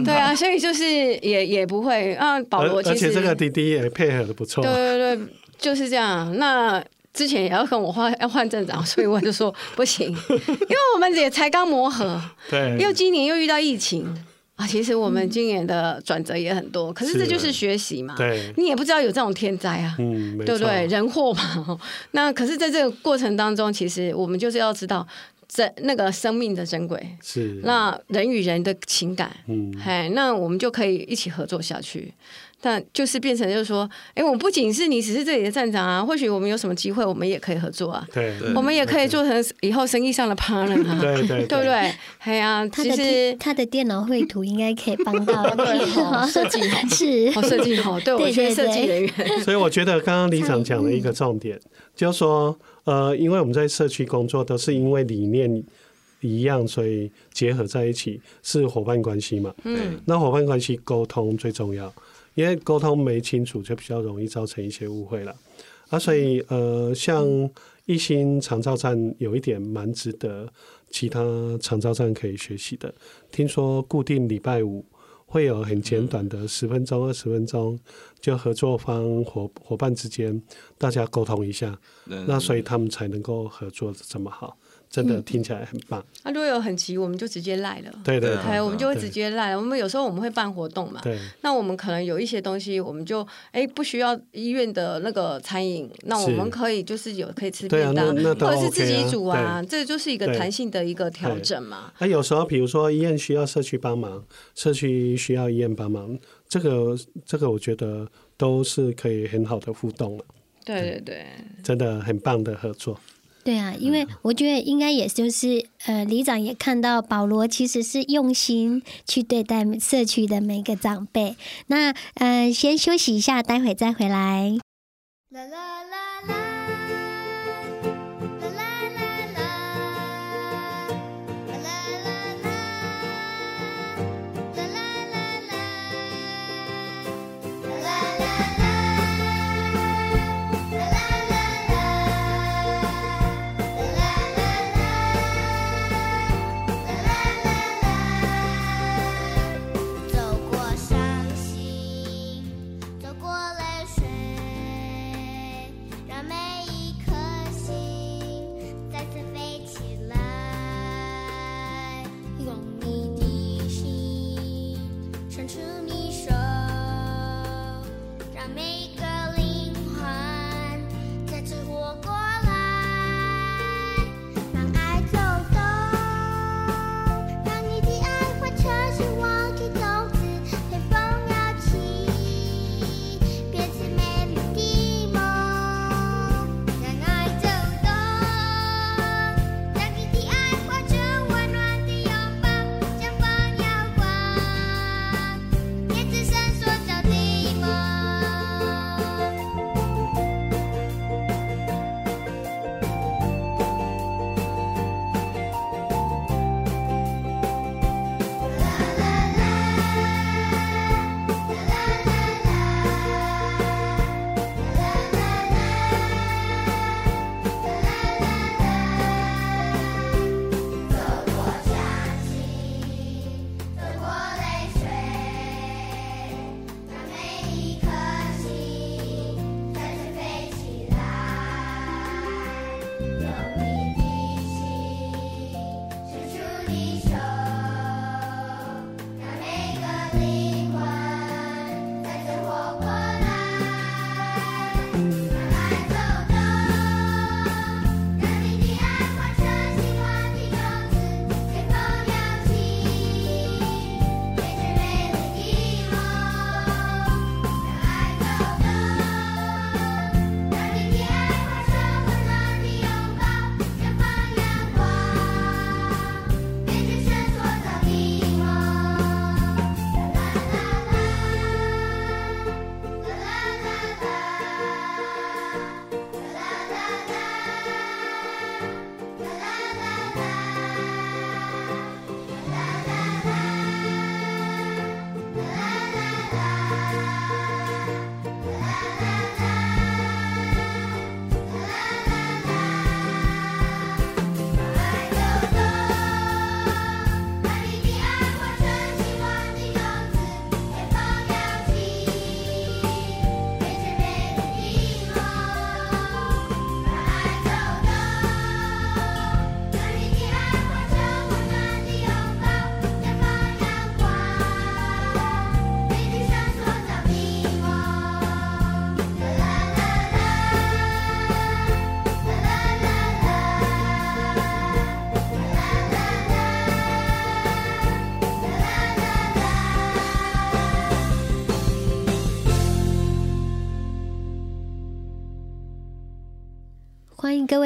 S3: 对啊，所以就是也也不会啊。保罗其实而
S1: 且这个弟弟也配合的不错。
S3: 对对对，就是这样。那之前也要跟我换要换镇长，所以我就说不行，[LAUGHS] 因为我们也才刚磨合。
S1: 对。
S3: 又今年又遇到疫情啊，其实我们今年的转折也很多，可是这就是学习嘛。
S1: 对。
S3: 你也不知道有这种天灾啊，
S1: 嗯，
S3: 对不对？人祸嘛。[LAUGHS] 那可是在这个过程当中，其实我们就是要知道。这那个生命的珍贵
S1: 是，
S3: 那人与人的情感，嗯，嘿，那我们就可以一起合作下去。但就是变成就是说，哎，我们不仅是你只是这里的站长啊，或许我们有什么机会，我们也可以合作啊。
S1: 对，
S3: 我们也可以做成以后生意上的 partner 啊。
S1: 对对，[LAUGHS]
S3: 对不对？哎呀，其实
S5: 他的电脑绘图应该可以帮到 [LAUGHS] 设计好，
S3: 是好设计好。对，我觉得设计人员。
S1: 所以我觉得刚刚李长讲了一个重点，就是说。呃，因为我们在社区工作，都是因为理念一样，所以结合在一起是伙伴关系嘛。嗯，那伙伴关系沟通最重要，因为沟通没清楚，就比较容易造成一些误会了。啊，所以呃，像一心长照站有一点蛮值得其他长照站可以学习的。听说固定礼拜五会有很简短的十分钟、二十分钟。就合作方伙伙伴之间，大家沟通一下，那所以他们才能够合作的这么好，真的听起来很棒。
S3: 那、嗯啊、如果有很急，我们就直接赖了。
S1: 对对，
S3: 对，我们就会直接赖。我们有时候我们会办活动嘛，
S1: 对。
S3: 那我们可能有一些东西，我们就哎不需要医院的那个餐饮，那我们可以就是有可以吃便当，啊、或者是自己煮啊，这就是一个弹性的一个调整嘛。
S1: 那有时候比如说医院需要社区帮忙，社区需要医院帮忙。这个这个我觉得都是可以很好的互动了。
S3: 对对对，
S1: 真的很棒的合作。
S5: 对啊，因为我觉得应该也就是呃，里长也看到保罗其实是用心去对待社区的每个长辈。那呃，先休息一下，待会再回来。啦啦啦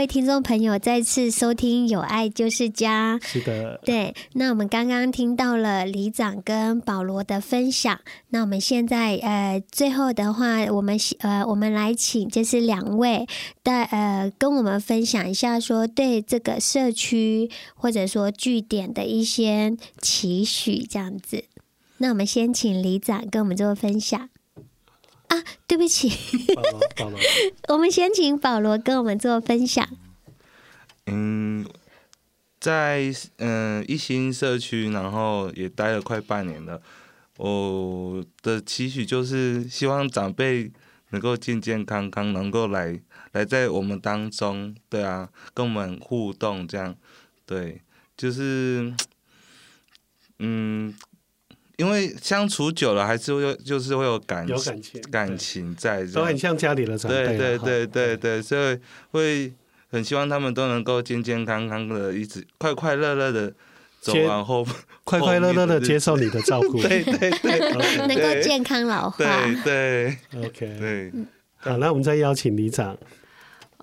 S2: 位听众朋友再次收听《有爱就是家》。
S1: 是的，
S2: 对。那我们刚刚听到了李长跟保罗的分享，那我们现在呃，最后的话，我们呃，我们来请就是两位的呃，跟我们分享一下，说对这个社区或者说据点的一些期许，这样子。那我们先请李长跟我们做分享。啊，对不起，
S1: 保罗，保罗，[LAUGHS]
S2: 我们先请保罗跟我们做分享。
S4: 嗯，在嗯、呃、一心社区，然后也待了快半年了。我的期许就是希望长辈能够健健康康，能够来来在我们当中，对啊，跟我们互动，这样，对，就是，嗯。因为相处久了，还是会就是会有感情，
S1: 有感情，
S4: 感情在，
S1: 都很像家里的长辈。
S4: 对对对对对，所以会很希望他们都能够健健康康的，一直快快乐乐的走完后，[LAUGHS]
S1: 快快乐乐的接受你的照顾。[LAUGHS]
S4: 对对 [LAUGHS] 对，
S2: 能够健康老化。
S4: 对对
S1: ，OK，
S4: 对。
S1: 好，那我们再邀请李长。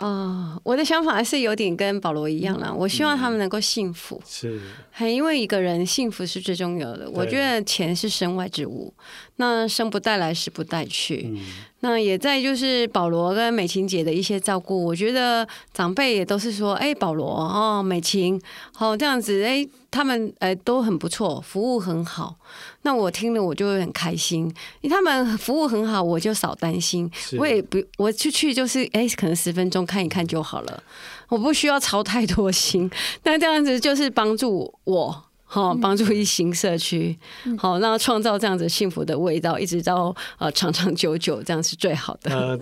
S3: 哦，我的想法还是有点跟保罗一样啦。我希望他们能够幸福，
S1: 是，
S3: 很因为一个人幸福是最重要的。我觉得钱是身外之物，那生不带来，死不带去。嗯那也在就是保罗跟美琴姐的一些照顾，我觉得长辈也都是说，哎、欸，保罗哦，美琴，好这样子，哎、欸，他们哎、欸、都很不错，服务很好。那我听了我就会很开心，因为他们服务很好，我就少担心。我也不，我去去就是哎、欸，可能十分钟看一看就好了，我不需要操太多心。那这样子就是帮助我。好，帮助一行社区，好，那创造这样子幸福的味道，一直到呃长长久久，这样是最好的。
S1: 呃，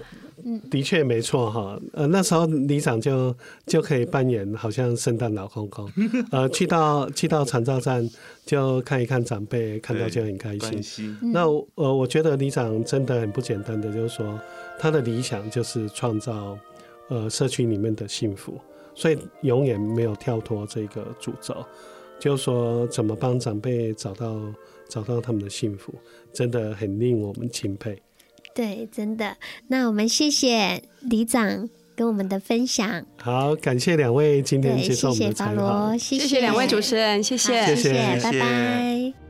S1: 的确没错哈。呃，那时候里长就就可以扮演好像圣诞老公公，[LAUGHS] 呃，去到去到长照站就看一看长辈，看到就很开心。那呃，我觉得里长真的很不简单的，就是说他的理想就是创造呃社区里面的幸福，所以永远没有跳脱这个主轴。就说怎么帮长辈找到找到他们的幸福，真的很令我们钦佩。
S2: 对，真的。那我们谢谢李长跟我们的分享。
S1: 好，感谢两位今天接受我们的采访。
S2: 谢谢保罗，谢谢
S3: 两位主持人，谢谢，
S1: 谢谢，
S2: 拜拜。